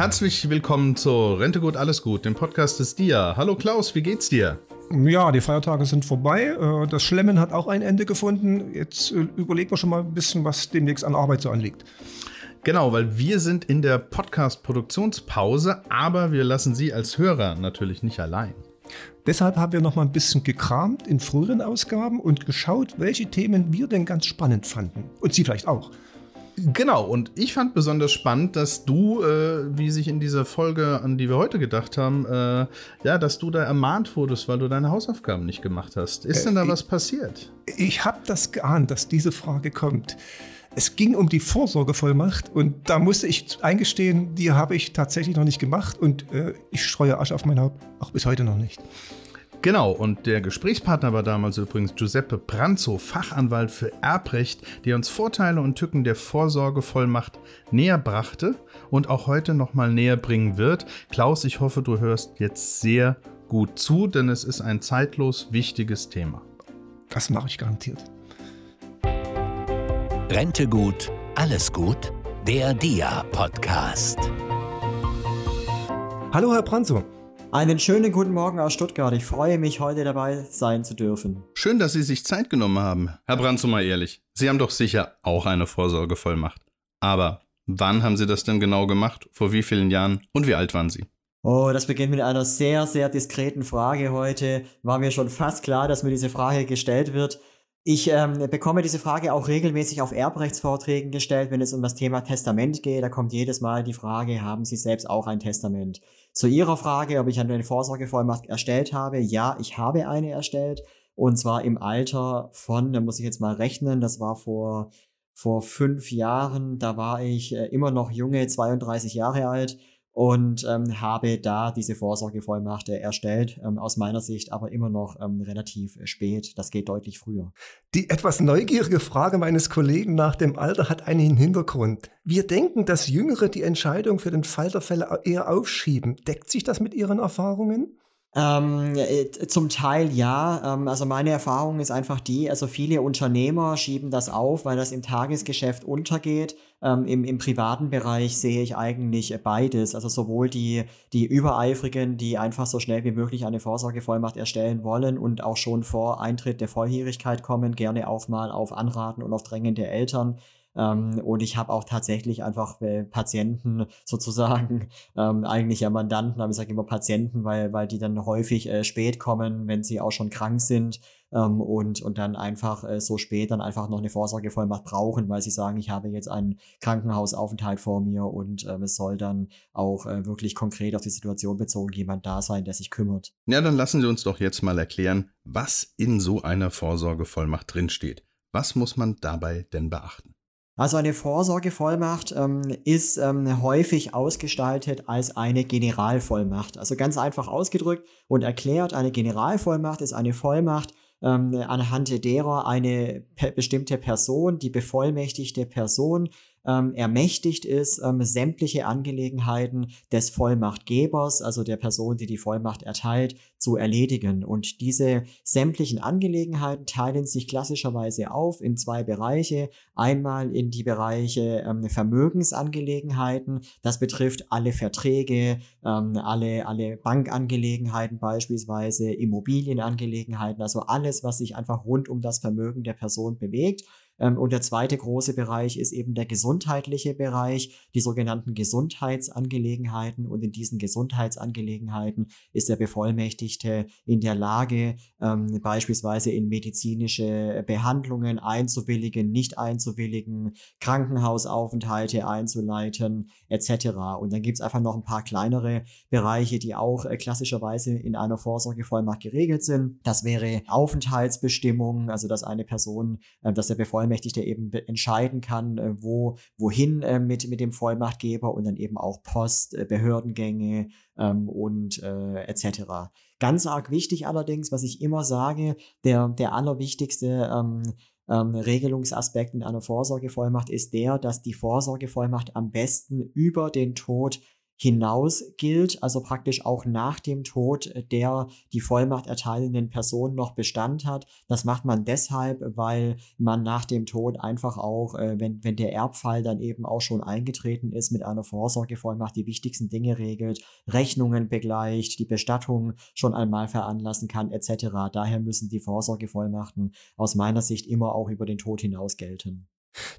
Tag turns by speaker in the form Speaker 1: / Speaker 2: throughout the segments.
Speaker 1: Herzlich willkommen zu Rente gut, alles gut, dem Podcast des DIA. Hallo Klaus, wie geht's dir?
Speaker 2: Ja, die Feiertage sind vorbei. Äh, das Schlemmen hat auch ein Ende gefunden. Jetzt äh, überlegen wir schon mal ein bisschen, was demnächst an Arbeit so anliegt.
Speaker 1: Genau, weil wir sind in der Podcast-Produktionspause, aber wir lassen Sie als Hörer natürlich nicht allein.
Speaker 2: Deshalb haben wir noch mal ein bisschen gekramt in früheren Ausgaben und geschaut, welche Themen wir denn ganz spannend fanden. Und Sie vielleicht auch.
Speaker 1: Genau, und ich fand besonders spannend, dass du, äh, wie sich in dieser Folge, an die wir heute gedacht haben, äh, ja, dass du da ermahnt wurdest, weil du deine Hausaufgaben nicht gemacht hast. Ist äh, denn da ich, was passiert?
Speaker 2: Ich habe das geahnt, dass diese Frage kommt. Es ging um die Vorsorgevollmacht und da musste ich eingestehen, die habe ich tatsächlich noch nicht gemacht und äh, ich streue Asche auf mein Haupt, auch bis heute noch nicht.
Speaker 1: Genau, und der Gesprächspartner war damals übrigens Giuseppe Pranzo, Fachanwalt für Erbrecht, der uns Vorteile und Tücken der Vorsorgevollmacht näher brachte und auch heute nochmal näher bringen wird. Klaus, ich hoffe, du hörst jetzt sehr gut zu, denn es ist ein zeitlos wichtiges Thema.
Speaker 2: Das mache ich garantiert.
Speaker 3: Rente gut, alles gut, der DIA-Podcast.
Speaker 2: Hallo, Herr Pranzo.
Speaker 4: Einen schönen guten Morgen aus Stuttgart. Ich freue mich, heute dabei sein zu dürfen.
Speaker 1: Schön, dass Sie sich Zeit genommen haben. Herr Brandt, mal ehrlich. Sie haben doch sicher auch eine Vorsorgevollmacht. Aber wann haben Sie das denn genau gemacht? Vor wie vielen Jahren? Und wie alt waren Sie?
Speaker 4: Oh, das beginnt mit einer sehr, sehr diskreten Frage heute. War mir schon fast klar, dass mir diese Frage gestellt wird. Ich ähm, bekomme diese Frage auch regelmäßig auf Erbrechtsvorträgen gestellt, wenn es um das Thema Testament geht. Da kommt jedes Mal die Frage, haben Sie selbst auch ein Testament? Zu Ihrer Frage, ob ich eine Vorsorgevollmacht erstellt habe. Ja, ich habe eine erstellt. Und zwar im Alter von, da muss ich jetzt mal rechnen, das war vor, vor fünf Jahren, da war ich äh, immer noch junge, 32 Jahre alt und ähm, habe da diese Vorsorgevollmacht äh, erstellt. Ähm, aus meiner Sicht aber immer noch ähm, relativ äh, spät. Das geht deutlich früher.
Speaker 2: Die etwas neugierige Frage meines Kollegen nach dem Alter hat einen Hintergrund. Wir denken, dass Jüngere die Entscheidung für den Fall der Fälle eher aufschieben. Deckt sich das mit Ihren Erfahrungen?
Speaker 4: Ähm, äh, zum Teil ja. Ähm, also meine Erfahrung ist einfach die, also viele Unternehmer schieben das auf, weil das im Tagesgeschäft untergeht. Ähm, im, Im privaten Bereich sehe ich eigentlich beides. Also sowohl die, die Übereifrigen, die einfach so schnell wie möglich eine Vorsorgevollmacht erstellen wollen und auch schon vor Eintritt der Volljährigkeit kommen, gerne auch mal auf Anraten und auf Drängen der Eltern ähm, und ich habe auch tatsächlich einfach äh, Patienten sozusagen, ähm, eigentlich ja Mandanten, aber ich sage immer Patienten, weil, weil die dann häufig äh, spät kommen, wenn sie auch schon krank sind ähm, und, und dann einfach äh, so spät dann einfach noch eine Vorsorgevollmacht brauchen, weil sie sagen, ich habe jetzt einen Krankenhausaufenthalt vor mir und ähm, es soll dann auch äh, wirklich konkret auf die Situation bezogen jemand da sein, der sich kümmert.
Speaker 1: Ja, dann lassen Sie uns doch jetzt mal erklären, was in so einer Vorsorgevollmacht drinsteht. Was muss man dabei denn beachten?
Speaker 4: Also eine Vorsorgevollmacht ähm, ist ähm, häufig ausgestaltet als eine Generalvollmacht. Also ganz einfach ausgedrückt und erklärt, eine Generalvollmacht ist eine Vollmacht, ähm, anhand derer eine bestimmte Person, die bevollmächtigte Person, ähm, ermächtigt ist, ähm, sämtliche Angelegenheiten des Vollmachtgebers, also der Person, die die Vollmacht erteilt, zu erledigen. Und diese sämtlichen Angelegenheiten teilen sich klassischerweise auf in zwei Bereiche. Einmal in die Bereiche ähm, Vermögensangelegenheiten. Das betrifft alle Verträge, ähm, alle, alle Bankangelegenheiten beispielsweise, Immobilienangelegenheiten, also alles, was sich einfach rund um das Vermögen der Person bewegt. Ähm, und der zweite große Bereich ist eben der gesundheitliche Bereich, die sogenannten Gesundheitsangelegenheiten. Und in diesen Gesundheitsangelegenheiten ist der Bevollmächtigte in der Lage, ähm, beispielsweise in medizinische Behandlungen einzuwilligen, nicht einzuwilligen, Krankenhausaufenthalte einzuleiten, etc. Und dann gibt es einfach noch ein paar kleinere Bereiche, die auch äh, klassischerweise in einer Vorsorgevollmacht geregelt sind. Das wäre Aufenthaltsbestimmung, also dass eine Person, äh, dass der Bevollmächtigte Bevollmächtigte eben entscheiden kann, äh, wo, wohin äh, mit, mit dem Vollmachtgeber und dann eben auch Post, äh, Behördengänge ähm, und äh, etc. Ganz arg wichtig allerdings, was ich immer sage, der, der allerwichtigste ähm, ähm, Regelungsaspekt in einer Vorsorgevollmacht ist der, dass die Vorsorgevollmacht am besten über den Tod hinaus gilt, also praktisch auch nach dem Tod der die Vollmacht erteilenden Person noch Bestand hat. Das macht man deshalb, weil man nach dem Tod einfach auch, äh, wenn, wenn der Erbfall dann eben auch schon eingetreten ist, mit einer Vorsorgevollmacht die wichtigsten Dinge regelt, Rechnungen begleicht, die Bestattung schon einmal veranlassen kann, etc. Daher müssen die Vorsorgevollmachten aus meiner Sicht immer auch über den Tod hinaus gelten.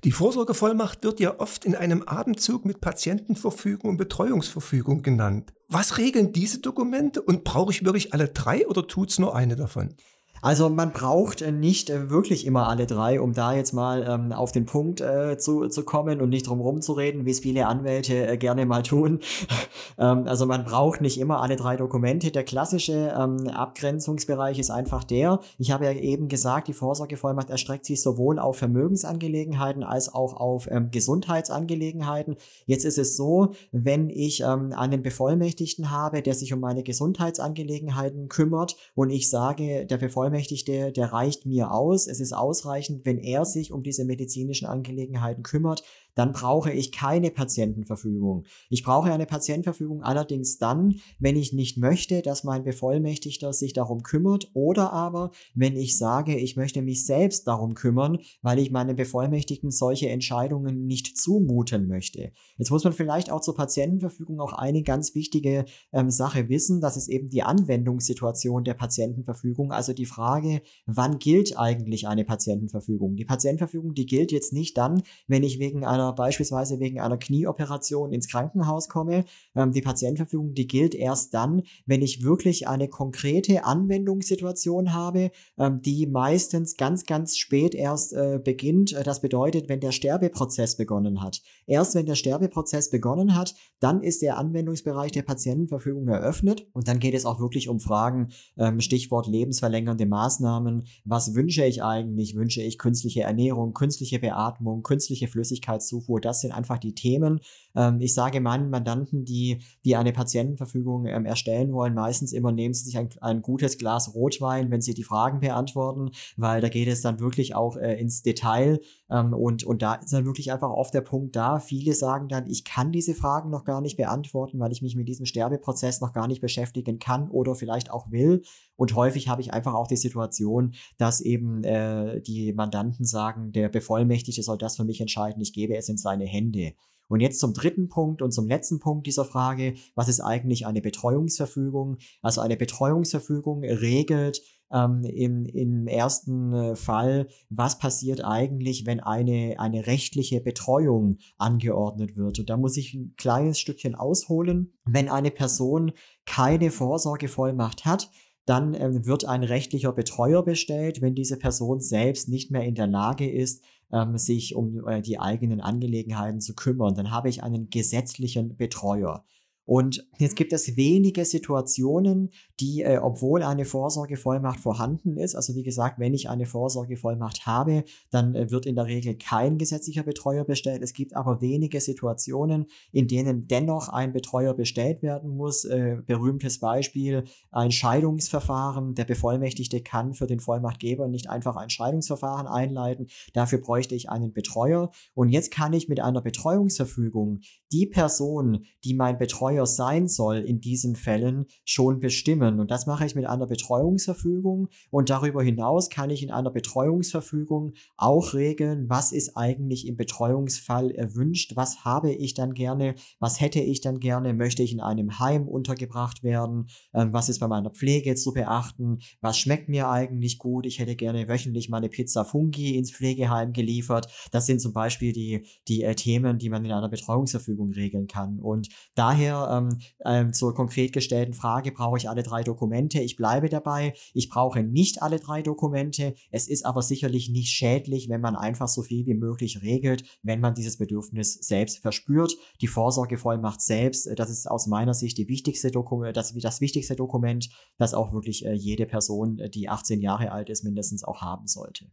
Speaker 2: Die Vorsorgevollmacht wird ja oft in einem Atemzug mit Patientenverfügung und Betreuungsverfügung genannt. Was regeln diese Dokumente und brauche ich wirklich alle drei oder tut es nur eine davon?
Speaker 4: Also man braucht äh, nicht äh, wirklich immer alle drei, um da jetzt mal ähm, auf den Punkt äh, zu, zu kommen und nicht drum rumzureden, wie es viele Anwälte äh, gerne mal tun. ähm, also man braucht nicht immer alle drei Dokumente. Der klassische ähm, Abgrenzungsbereich ist einfach der, ich habe ja eben gesagt, die Vorsorgevollmacht erstreckt sich sowohl auf Vermögensangelegenheiten als auch auf ähm, Gesundheitsangelegenheiten. Jetzt ist es so, wenn ich ähm, einen Bevollmächtigten habe, der sich um meine Gesundheitsangelegenheiten kümmert und ich sage, der Bevollmächtigte Bevollmächtigte, der reicht mir aus. Es ist ausreichend, wenn er sich um diese medizinischen Angelegenheiten kümmert dann brauche ich keine Patientenverfügung. Ich brauche eine Patientenverfügung allerdings dann, wenn ich nicht möchte, dass mein Bevollmächtigter sich darum kümmert oder aber, wenn ich sage, ich möchte mich selbst darum kümmern, weil ich meinen Bevollmächtigten solche Entscheidungen nicht zumuten möchte. Jetzt muss man vielleicht auch zur Patientenverfügung auch eine ganz wichtige ähm, Sache wissen, das ist eben die Anwendungssituation der Patientenverfügung, also die Frage, wann gilt eigentlich eine Patientenverfügung? Die Patientenverfügung, die gilt jetzt nicht dann, wenn ich wegen einer einer beispielsweise wegen einer Knieoperation ins Krankenhaus komme. Ähm, die Patientenverfügung, die gilt erst dann, wenn ich wirklich eine konkrete Anwendungssituation habe, ähm, die meistens ganz, ganz spät erst äh, beginnt. Äh, das bedeutet, wenn der Sterbeprozess begonnen hat. Erst wenn der Sterbeprozess begonnen hat, dann ist der Anwendungsbereich der Patientenverfügung eröffnet und dann geht es auch wirklich um Fragen, ähm, Stichwort lebensverlängernde Maßnahmen. Was wünsche ich eigentlich? Wünsche ich künstliche Ernährung, künstliche Beatmung, künstliche Flüssigkeits Zufuhr. Das sind einfach die Themen. Ähm, ich sage meinen Mandanten, die, die eine Patientenverfügung ähm, erstellen wollen, meistens immer nehmen sie sich ein, ein, gutes Glas Rotwein, wenn sie die Fragen beantworten, weil da geht es dann wirklich auch äh, ins Detail. Ähm, und, und da ist dann wirklich einfach oft der Punkt da. Viele sagen dann, ich kann diese Fragen noch gar nicht beantworten, weil ich mich mit diesem Sterbeprozess noch gar nicht beschäftigen kann oder vielleicht auch will. Und häufig habe ich einfach auch die Situation, dass eben äh, die Mandanten sagen, der Bevollmächtigte soll das für mich entscheiden, ich gebe es in seine Hände. Und jetzt zum dritten Punkt und zum letzten Punkt dieser Frage, was ist eigentlich eine Betreuungsverfügung? Also eine Betreuungsverfügung regelt ähm, im, im ersten äh, Fall, was passiert eigentlich, wenn eine, eine rechtliche Betreuung angeordnet wird. Und da muss ich ein kleines Stückchen ausholen. Wenn eine Person keine Vorsorgevollmacht hat, dann ähm, wird ein rechtlicher Betreuer bestellt, wenn diese Person selbst nicht mehr in der Lage ist, ähm, sich um äh, die eigenen Angelegenheiten zu kümmern. Dann habe ich einen gesetzlichen Betreuer. Und jetzt gibt es wenige Situationen, die, äh, obwohl eine Vorsorgevollmacht vorhanden ist, also wie gesagt, wenn ich eine Vorsorgevollmacht habe, dann äh, wird in der Regel kein gesetzlicher Betreuer bestellt. Es gibt aber wenige Situationen, in denen dennoch ein Betreuer bestellt werden muss. Äh, berühmtes Beispiel, ein Scheidungsverfahren. Der Bevollmächtigte kann für den Vollmachtgeber nicht einfach ein Scheidungsverfahren einleiten. Dafür bräuchte ich einen Betreuer. Und jetzt kann ich mit einer Betreuungsverfügung die Person, die mein Betreuer sein soll, in diesen Fällen schon bestimmen. Und das mache ich mit einer Betreuungsverfügung. Und darüber hinaus kann ich in einer Betreuungsverfügung auch regeln, was ist eigentlich im Betreuungsfall erwünscht, was habe ich dann gerne, was hätte ich dann gerne, möchte ich in einem Heim untergebracht werden, ähm, was ist bei meiner Pflege zu beachten, was schmeckt mir eigentlich gut, ich hätte gerne wöchentlich meine Pizza Fungi ins Pflegeheim geliefert. Das sind zum Beispiel die, die äh, Themen, die man in einer Betreuungsverfügung Verfügung regeln kann. Und daher ähm, ähm, zur konkret gestellten Frage, brauche ich alle drei Dokumente? Ich bleibe dabei. Ich brauche nicht alle drei Dokumente. Es ist aber sicherlich nicht schädlich, wenn man einfach so viel wie möglich regelt, wenn man dieses Bedürfnis selbst verspürt. Die Vorsorgevollmacht selbst, äh, das ist aus meiner Sicht die wichtigste Dokument, das, das wichtigste Dokument, das auch wirklich äh, jede Person, äh, die 18 Jahre alt ist, mindestens auch haben sollte.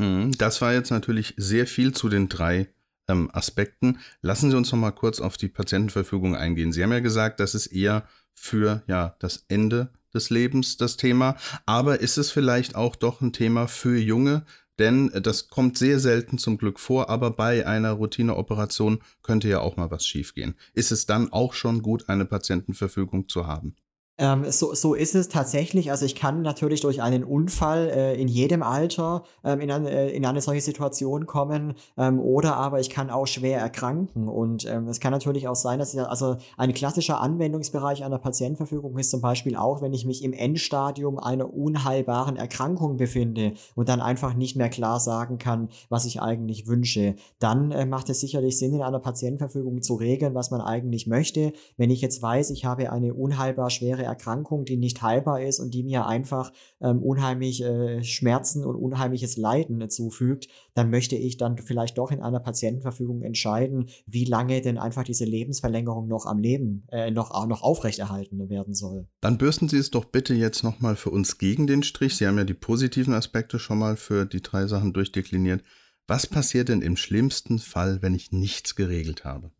Speaker 1: Hm, das war jetzt natürlich sehr viel zu den drei ähm, Aspekten. Lassen Sie uns noch mal kurz auf die Patientenverfügung eingehen. Sie haben ja gesagt, das ist eher für ja, das Ende des Lebens das Thema. Aber ist es vielleicht auch doch ein Thema für junge Denn äh, das kommt sehr selten zum Glück vor, aber bei einer Routineoperation könnte ja auch mal was schiefgehen. Ist es dann auch schon gut, eine Patientenverfügung zu haben?
Speaker 4: Ähm, so, so ist es tatsächlich. Also ich kann natürlich durch einen Unfall äh, in jedem Alter ähm, in, eine, äh, in eine solche Situation kommen ähm, oder aber ich kann auch schwer erkranken. Und ähm, es kann natürlich auch sein, dass ich, also ein klassischer Anwendungsbereich einer Patientenverfügung ist zum Beispiel auch, wenn ich mich im Endstadium einer unheilbaren Erkrankung befinde und dann einfach nicht mehr klar sagen kann, was ich eigentlich wünsche. Dann äh, macht es sicherlich Sinn, in einer Patientenverfügung zu regeln, was man eigentlich möchte. Wenn ich jetzt weiß, ich habe eine unheilbar schwere Erkrankung, die nicht heilbar ist und die mir einfach ähm, unheimlich äh, Schmerzen und unheimliches Leiden äh, zufügt, dann möchte ich dann vielleicht doch in einer Patientenverfügung entscheiden, wie lange denn einfach diese Lebensverlängerung noch am Leben, äh, noch, noch aufrechterhalten werden soll.
Speaker 1: Dann bürsten Sie es doch bitte jetzt nochmal für uns gegen den Strich. Sie haben ja die positiven Aspekte schon mal für die drei Sachen durchdekliniert. Was passiert denn im schlimmsten Fall, wenn ich nichts geregelt habe?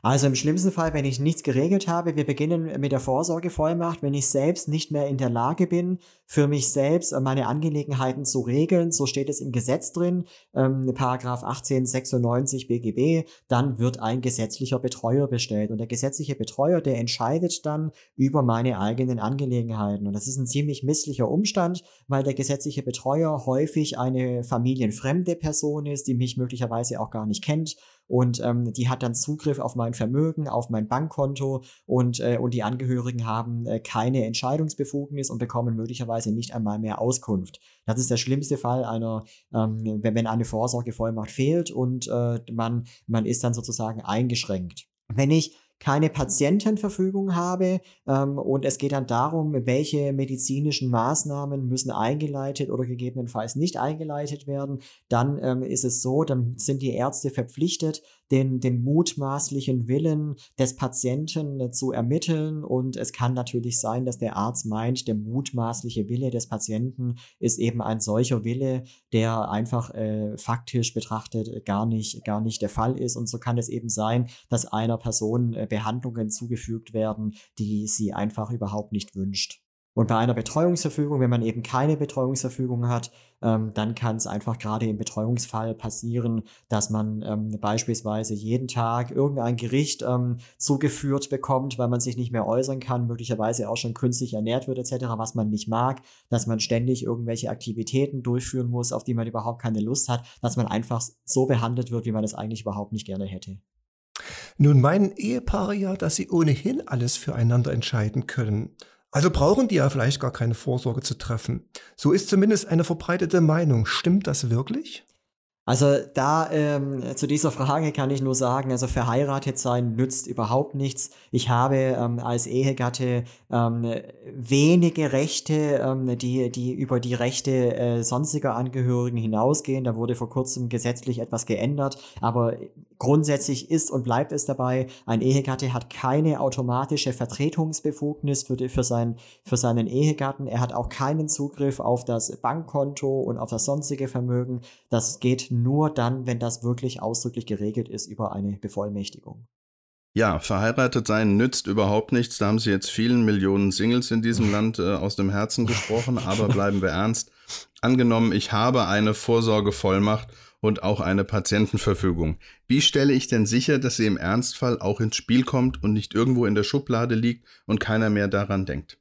Speaker 4: Also im schlimmsten Fall, wenn ich nichts geregelt habe, wir beginnen mit der Vorsorgevollmacht, wenn ich selbst nicht mehr in der Lage bin, für mich selbst meine Angelegenheiten zu regeln, so steht es im Gesetz drin, ähm, Paragraph 1896 BGB, dann wird ein gesetzlicher Betreuer bestellt. Und der gesetzliche Betreuer, der entscheidet dann über meine eigenen Angelegenheiten. Und das ist ein ziemlich misslicher Umstand, weil der gesetzliche Betreuer häufig eine familienfremde Person ist, die mich möglicherweise auch gar nicht kennt und ähm, die hat dann Zugriff auf mein Vermögen, auf mein Bankkonto und, äh, und die Angehörigen haben äh, keine Entscheidungsbefugnis und bekommen möglicherweise nicht einmal mehr Auskunft. Das ist der schlimmste Fall einer, ähm, wenn, eine Vorsorgevollmacht fehlt und äh, man, man ist dann sozusagen eingeschränkt. Wenn ich keine Patientenverfügung habe ähm, und es geht dann darum, welche medizinischen Maßnahmen müssen eingeleitet oder gegebenenfalls nicht eingeleitet werden, dann ähm, ist es so, dann sind die Ärzte verpflichtet, den, den mutmaßlichen Willen des Patienten äh, zu ermitteln. Und es kann natürlich sein, dass der Arzt meint, der mutmaßliche Wille des Patienten ist eben ein solcher Wille, der einfach äh, faktisch betrachtet gar nicht, gar nicht der Fall ist. Und so kann es eben sein, dass einer Person äh, Behandlungen zugefügt werden, die sie einfach überhaupt nicht wünscht. Und bei einer Betreuungsverfügung, wenn man eben keine Betreuungsverfügung hat, ähm, dann kann es einfach gerade im Betreuungsfall passieren, dass man ähm, beispielsweise jeden Tag irgendein Gericht ähm, zugeführt bekommt, weil man sich nicht mehr äußern kann, möglicherweise auch schon künstlich ernährt wird etc., was man nicht mag, dass man ständig irgendwelche Aktivitäten durchführen muss, auf die man überhaupt keine Lust hat, dass man einfach so behandelt wird, wie man es eigentlich überhaupt nicht gerne hätte.
Speaker 2: Nun meinen Ehepaare ja, dass sie ohnehin alles füreinander entscheiden können. Also brauchen die ja vielleicht gar keine Vorsorge zu treffen. So ist zumindest eine verbreitete Meinung. Stimmt das wirklich?
Speaker 4: Also da ähm, zu dieser Frage kann ich nur sagen, also verheiratet sein nützt überhaupt nichts. Ich habe ähm, als Ehegatte ähm, wenige Rechte, ähm, die, die über die Rechte äh, sonstiger Angehörigen hinausgehen. Da wurde vor kurzem gesetzlich etwas geändert, aber grundsätzlich ist und bleibt es dabei, ein Ehegatte hat keine automatische Vertretungsbefugnis für, die, für, sein, für seinen Ehegatten. Er hat auch keinen Zugriff auf das Bankkonto und auf das sonstige Vermögen. Das geht nur dann, wenn das wirklich ausdrücklich geregelt ist über eine Bevollmächtigung.
Speaker 1: Ja, verheiratet sein nützt überhaupt nichts. Da haben Sie jetzt vielen Millionen Singles in diesem Land äh, aus dem Herzen gesprochen. Aber bleiben wir ernst. Angenommen, ich habe eine Vorsorgevollmacht und auch eine Patientenverfügung. Wie stelle ich denn sicher, dass sie im Ernstfall auch ins Spiel kommt und nicht irgendwo in der Schublade liegt und keiner mehr daran denkt?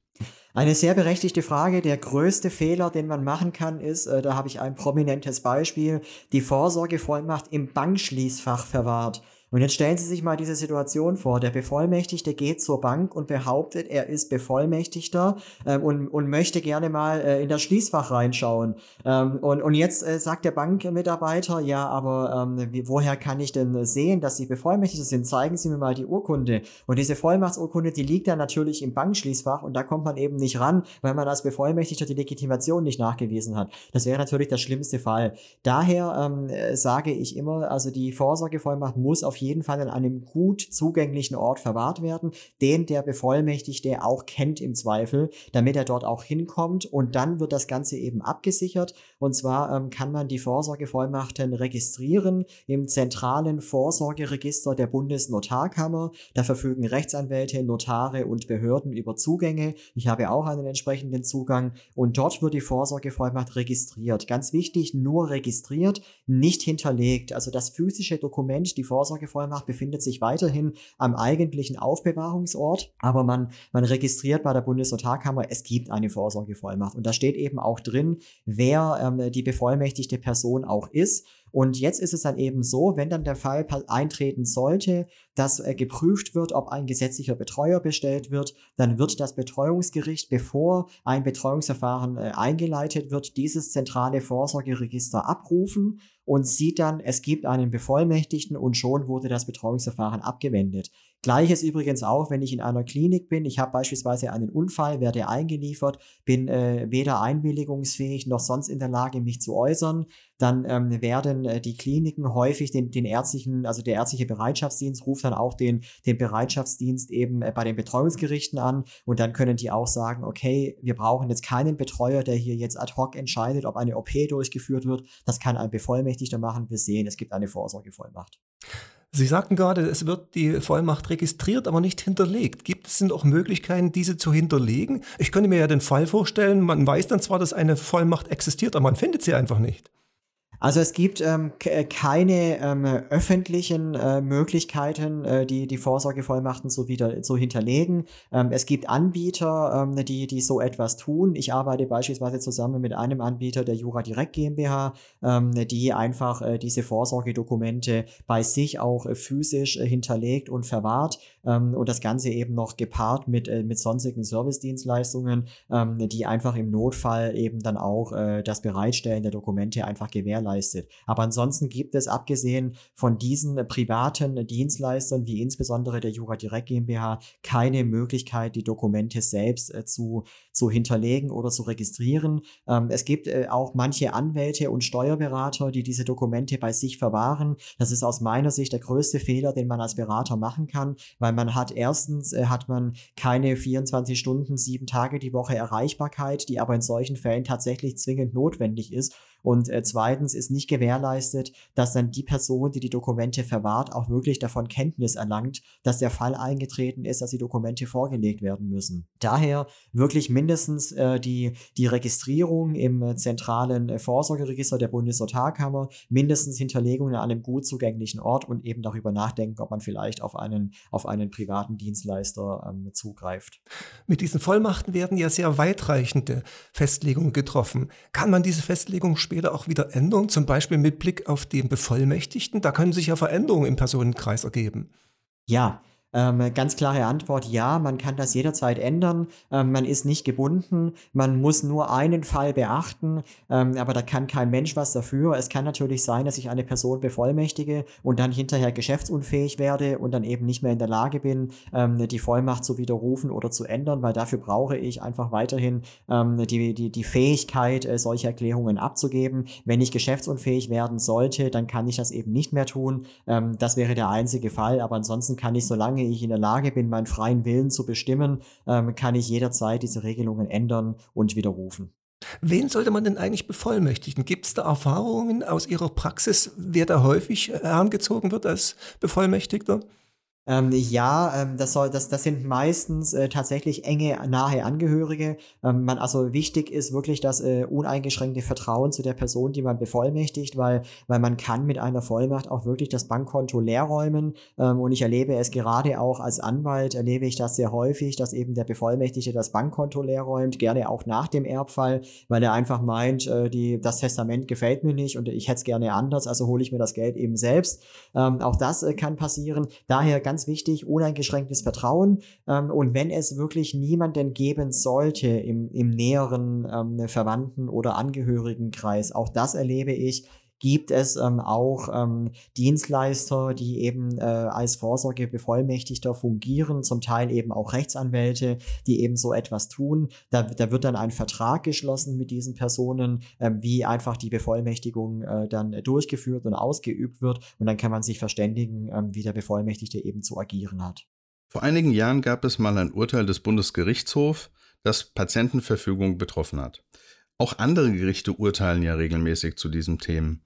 Speaker 4: Eine sehr berechtigte Frage. Der größte Fehler, den man machen kann, ist, äh, da habe ich ein prominentes Beispiel, die Vorsorgevollmacht im Bankschließfach verwahrt. Und jetzt stellen Sie sich mal diese Situation vor. Der Bevollmächtigte geht zur Bank und behauptet, er ist Bevollmächtigter ähm, und, und möchte gerne mal äh, in das Schließfach reinschauen. Ähm, und, und jetzt äh, sagt der Bankmitarbeiter, ja, aber ähm, wie, woher kann ich denn sehen, dass Sie Bevollmächtigter sind? Zeigen Sie mir mal die Urkunde. Und diese Vollmachtsurkunde, die liegt dann natürlich im Bankschließfach und da kommt man eben nicht ran, weil man als Bevollmächtigter die Legitimation nicht nachgewiesen hat. Das wäre natürlich der schlimmste Fall. Daher ähm, äh, sage ich immer, also die Vorsorgevollmacht muss auf jeden Fall an einem gut zugänglichen Ort verwahrt werden, den der Bevollmächtigte auch kennt im Zweifel, damit er dort auch hinkommt und dann wird das Ganze eben abgesichert und zwar ähm, kann man die Vorsorgevollmachten registrieren im zentralen Vorsorgeregister der Bundesnotarkammer. Da verfügen Rechtsanwälte, Notare und Behörden über Zugänge. Ich habe auch einen entsprechenden Zugang und dort wird die Vorsorgevollmacht registriert. Ganz wichtig, nur registriert, nicht hinterlegt. Also das physische Dokument, die Vorsorgevollmacht befindet sich weiterhin am eigentlichen Aufbewahrungsort, aber man, man registriert bei der Bundesnotarkammer, es gibt eine Vorsorgevollmacht. Und da steht eben auch drin, wer ähm, die bevollmächtigte Person auch ist. Und jetzt ist es dann eben so, wenn dann der Fall eintreten sollte, dass äh, geprüft wird, ob ein gesetzlicher Betreuer bestellt wird, dann wird das Betreuungsgericht, bevor ein Betreuungsverfahren äh, eingeleitet wird, dieses zentrale Vorsorgeregister abrufen und sieht dann, es gibt einen Bevollmächtigten und schon wurde das Betreuungsverfahren abgewendet. Gleiches übrigens auch, wenn ich in einer Klinik bin. Ich habe beispielsweise einen Unfall, werde eingeliefert, bin äh, weder einwilligungsfähig noch sonst in der Lage, mich zu äußern. Dann ähm, werden äh, die Kliniken häufig den, den ärztlichen, also der ärztliche Bereitschaftsdienst ruft dann auch den, den Bereitschaftsdienst eben äh, bei den Betreuungsgerichten an und dann können die auch sagen, okay, wir brauchen jetzt keinen Betreuer, der hier jetzt ad hoc entscheidet, ob eine OP durchgeführt wird. Das kann ein Bevollmächtigter machen. Wir sehen, es gibt eine Vorsorgevollmacht.
Speaker 2: Sie sagten gerade, es wird die Vollmacht registriert, aber nicht hinterlegt. Gibt es denn auch Möglichkeiten, diese zu hinterlegen? Ich könnte mir ja den Fall vorstellen, man weiß dann zwar, dass eine Vollmacht existiert, aber man findet sie einfach nicht.
Speaker 4: Also es gibt ähm, äh, keine ähm, öffentlichen äh, Möglichkeiten, äh, die die Vorsorgevollmachten so wieder so hinterlegen. Ähm, es gibt Anbieter, ähm, die die so etwas tun. Ich arbeite beispielsweise zusammen mit einem Anbieter der Jura Direct GmbH, ähm, die einfach äh, diese Vorsorgedokumente bei sich auch äh, physisch äh, hinterlegt und verwahrt ähm, und das Ganze eben noch gepaart mit mit sonstigen Servicedienstleistungen, die einfach im Notfall eben dann auch das Bereitstellen der Dokumente einfach gewährleisten gewährleistet. Aber ansonsten gibt es, abgesehen von diesen privaten Dienstleistern, wie insbesondere der Jura Direct GmbH, keine Möglichkeit, die Dokumente selbst äh, zu, zu hinterlegen oder zu registrieren. Ähm, es gibt äh, auch manche Anwälte und Steuerberater, die diese Dokumente bei sich verwahren. Das ist aus meiner Sicht der größte Fehler, den man als Berater machen kann, weil man hat erstens äh, hat man keine 24 Stunden, sieben Tage die Woche Erreichbarkeit, die aber in solchen Fällen tatsächlich zwingend notwendig ist. Und äh, zweitens ist nicht gewährleistet, dass dann die Person, die die Dokumente verwahrt, auch wirklich davon Kenntnis erlangt, dass der Fall eingetreten ist, dass die Dokumente vorgelegt werden müssen. Daher wirklich mindestens äh, die, die Registrierung im zentralen Vorsorgeregister der Bundesnotarkammer, mindestens Hinterlegung an einem gut zugänglichen Ort und eben darüber nachdenken, ob man vielleicht auf einen, auf einen privaten Dienstleister ähm, zugreift.
Speaker 2: Mit diesen Vollmachten werden ja sehr weitreichende Festlegungen getroffen. Kann man diese Festlegung später auch wieder ändern, zum Beispiel mit Blick auf den Bevollmächtigten? Da können sich ja Veränderungen im Personenkreis ergeben.
Speaker 4: Ja, ähm, ganz klare Antwort, ja, man kann das jederzeit ändern. Ähm, man ist nicht gebunden. Man muss nur einen Fall beachten, ähm, aber da kann kein Mensch was dafür. Es kann natürlich sein, dass ich eine Person bevollmächtige und dann hinterher geschäftsunfähig werde und dann eben nicht mehr in der Lage bin, ähm, die Vollmacht zu widerrufen oder zu ändern, weil dafür brauche ich einfach weiterhin ähm, die, die, die Fähigkeit, äh, solche Erklärungen abzugeben. Wenn ich geschäftsunfähig werden sollte, dann kann ich das eben nicht mehr tun. Ähm, das wäre der einzige Fall, aber ansonsten kann ich, solange solange ich in der Lage bin, meinen freien Willen zu bestimmen, ähm, kann ich jederzeit diese Regelungen ändern und widerrufen.
Speaker 2: Wen sollte man denn eigentlich bevollmächtigen? Gibt es da Erfahrungen aus Ihrer Praxis, wer da häufig herangezogen wird als Bevollmächtigter?
Speaker 4: Ähm, ja, ähm, das, soll, das, das sind meistens äh, tatsächlich enge, nahe Angehörige. Ähm, man, also wichtig ist wirklich das äh, uneingeschränkte Vertrauen zu der Person, die man bevollmächtigt, weil, weil man kann mit einer Vollmacht auch wirklich das Bankkonto leer räumen. Ähm, und ich erlebe es gerade auch als Anwalt, erlebe ich das sehr häufig, dass eben der Bevollmächtigte das Bankkonto leer räumt, gerne auch nach dem Erbfall, weil er einfach meint, äh, die, das Testament gefällt mir nicht und ich hätte es gerne anders, also hole ich mir das Geld eben selbst. Ähm, auch das äh, kann passieren. Daher ganz ganz wichtig, uneingeschränktes Vertrauen. Ähm, und wenn es wirklich niemanden geben sollte im, im näheren ähm, Verwandten- oder Angehörigenkreis, auch das erlebe ich, gibt es ähm, auch ähm, Dienstleister, die eben äh, als Vorsorgebevollmächtigter fungieren, zum Teil eben auch Rechtsanwälte, die eben so etwas tun. Da, da wird dann ein Vertrag geschlossen mit diesen Personen, äh, wie einfach die Bevollmächtigung äh, dann durchgeführt und ausgeübt wird. Und dann kann man sich verständigen, äh, wie der Bevollmächtigte eben zu agieren hat.
Speaker 1: Vor einigen Jahren gab es mal ein Urteil des Bundesgerichtshofs, das Patientenverfügung betroffen hat. Auch andere Gerichte urteilen ja regelmäßig zu diesen Themen.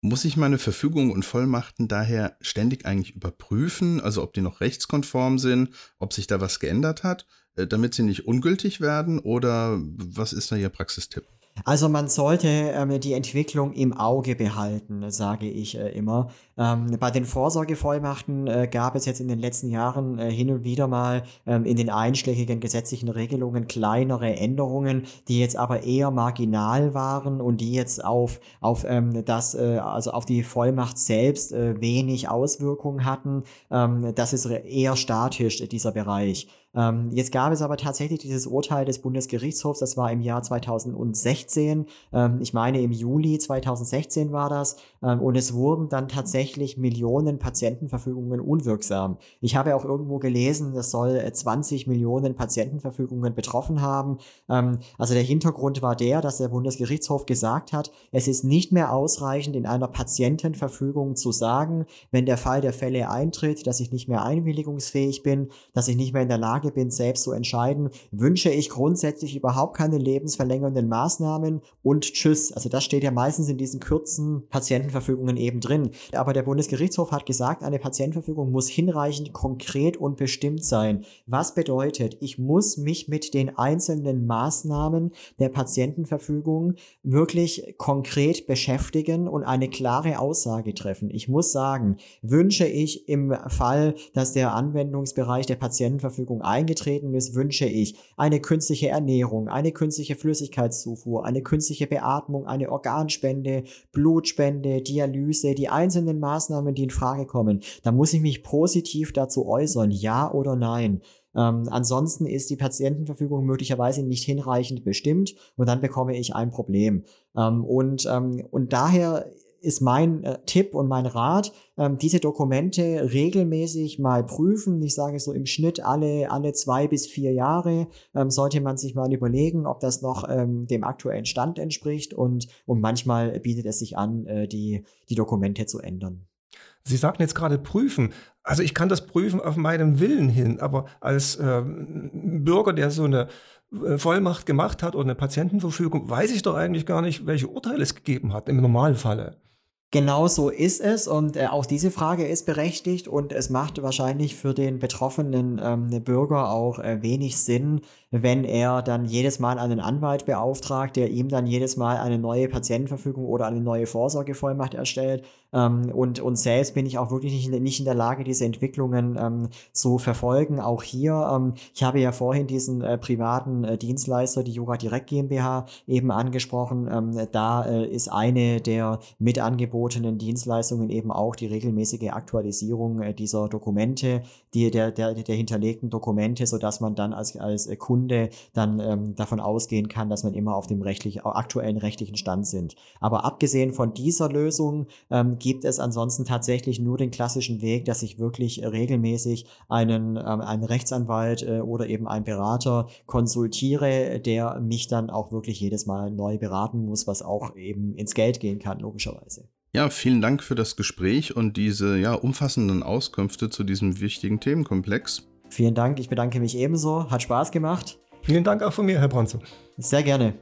Speaker 1: Muss ich meine Verfügungen und Vollmachten daher ständig eigentlich überprüfen, also ob die noch rechtskonform sind, ob sich da was geändert hat, äh, damit sie nicht ungültig werden oder was ist da Ihr Praxistipp?
Speaker 4: Also man sollte ähm, die Entwicklung im Auge behalten, sage ich äh, immer. Ähm, bei den Vorsorgevollmachten äh, gab es jetzt in den letzten Jahren äh, hin und wieder mal ähm, in den einschlägigen gesetzlichen Regelungen kleinere Änderungen, die jetzt aber eher marginal waren und die jetzt auf, auf ähm, das, äh, also auf die Vollmacht selbst äh, wenig Auswirkungen hatten. Ähm, das ist eher statisch, dieser Bereich. Ähm, jetzt gab es aber tatsächlich dieses Urteil des Bundesgerichtshofs, das war im Jahr 2016, ähm, ich meine im Juli 2016 war das, ähm, und es wurden dann tatsächlich Millionen Patientenverfügungen unwirksam. Ich habe auch irgendwo gelesen, das soll 20 Millionen Patientenverfügungen betroffen haben. Ähm, also der Hintergrund war der, dass der Bundesgerichtshof gesagt hat, es ist nicht mehr ausreichend in einer Patientenverfügung zu sagen, wenn der Fall der Fälle eintritt, dass ich nicht mehr einwilligungsfähig bin, dass ich nicht mehr in der Lage Lage bin, selbst zu entscheiden, wünsche ich grundsätzlich überhaupt keine lebensverlängernden Maßnahmen und tschüss. Also das steht ja meistens in diesen kurzen Patientenverfügungen eben drin. Aber der Bundesgerichtshof hat gesagt, eine Patientenverfügung muss hinreichend konkret und bestimmt sein. Was bedeutet, ich muss mich mit den einzelnen Maßnahmen der Patientenverfügung wirklich konkret beschäftigen und eine klare Aussage treffen. Ich muss sagen, wünsche ich im Fall, dass der Anwendungsbereich der Patientenverfügung eingetreten ist, wünsche ich eine künstliche Ernährung, eine künstliche Flüssigkeitszufuhr, eine künstliche Beatmung, eine Organspende, Blutspende, Dialyse, die einzelnen Maßnahmen, die in Frage kommen. Da muss ich mich positiv dazu äußern, ja oder nein. Ähm, ansonsten ist die Patientenverfügung möglicherweise nicht hinreichend bestimmt und dann bekomme ich ein Problem. Ähm, und, ähm, und daher ist mein äh, Tipp und mein Rat, ähm, diese Dokumente regelmäßig mal prüfen. Ich sage so im Schnitt alle, alle zwei bis vier Jahre ähm, sollte man sich mal überlegen, ob das noch ähm, dem aktuellen Stand entspricht und, und manchmal bietet es sich an, äh, die, die Dokumente zu ändern.
Speaker 2: Sie sagten jetzt gerade prüfen. Also ich kann das prüfen auf meinen Willen hin, aber als äh, Bürger, der so eine äh, Vollmacht gemacht hat oder eine Patientenverfügung, weiß ich doch eigentlich gar nicht, welche Urteile es gegeben hat im Normalfalle.
Speaker 4: Genau so ist es und äh, auch diese Frage ist berechtigt und es macht wahrscheinlich für den betroffenen ähm, Bürger auch äh, wenig Sinn, wenn er dann jedes Mal einen Anwalt beauftragt, der ihm dann jedes Mal eine neue Patientenverfügung oder eine neue Vorsorgevollmacht erstellt. Ähm, und, und selbst bin ich auch wirklich nicht, nicht in der Lage, diese Entwicklungen ähm, zu verfolgen. Auch hier, ähm, ich habe ja vorhin diesen äh, privaten äh, Dienstleister, die Jura Direkt GmbH, eben angesprochen. Ähm, da äh, ist eine der mit angebotenen Dienstleistungen eben auch die regelmäßige Aktualisierung äh, dieser Dokumente, die, der, der, der hinterlegten Dokumente, sodass man dann als, als Kunde Kunde dann ähm, davon ausgehen kann, dass man immer auf dem rechtlich, aktuellen rechtlichen Stand sind. Aber abgesehen von dieser Lösung ähm, gibt es ansonsten tatsächlich nur den klassischen Weg, dass ich wirklich regelmäßig einen, ähm, einen Rechtsanwalt äh, oder eben einen Berater konsultiere, der mich dann auch wirklich jedes Mal neu beraten muss, was auch eben ins Geld gehen kann, logischerweise.
Speaker 1: Ja, vielen Dank für das Gespräch und diese ja, umfassenden Auskünfte zu diesem wichtigen Themenkomplex.
Speaker 4: Vielen Dank, ich bedanke mich ebenso. Hat Spaß gemacht.
Speaker 2: Vielen Dank auch von mir, Herr Bronze.
Speaker 4: Sehr gerne.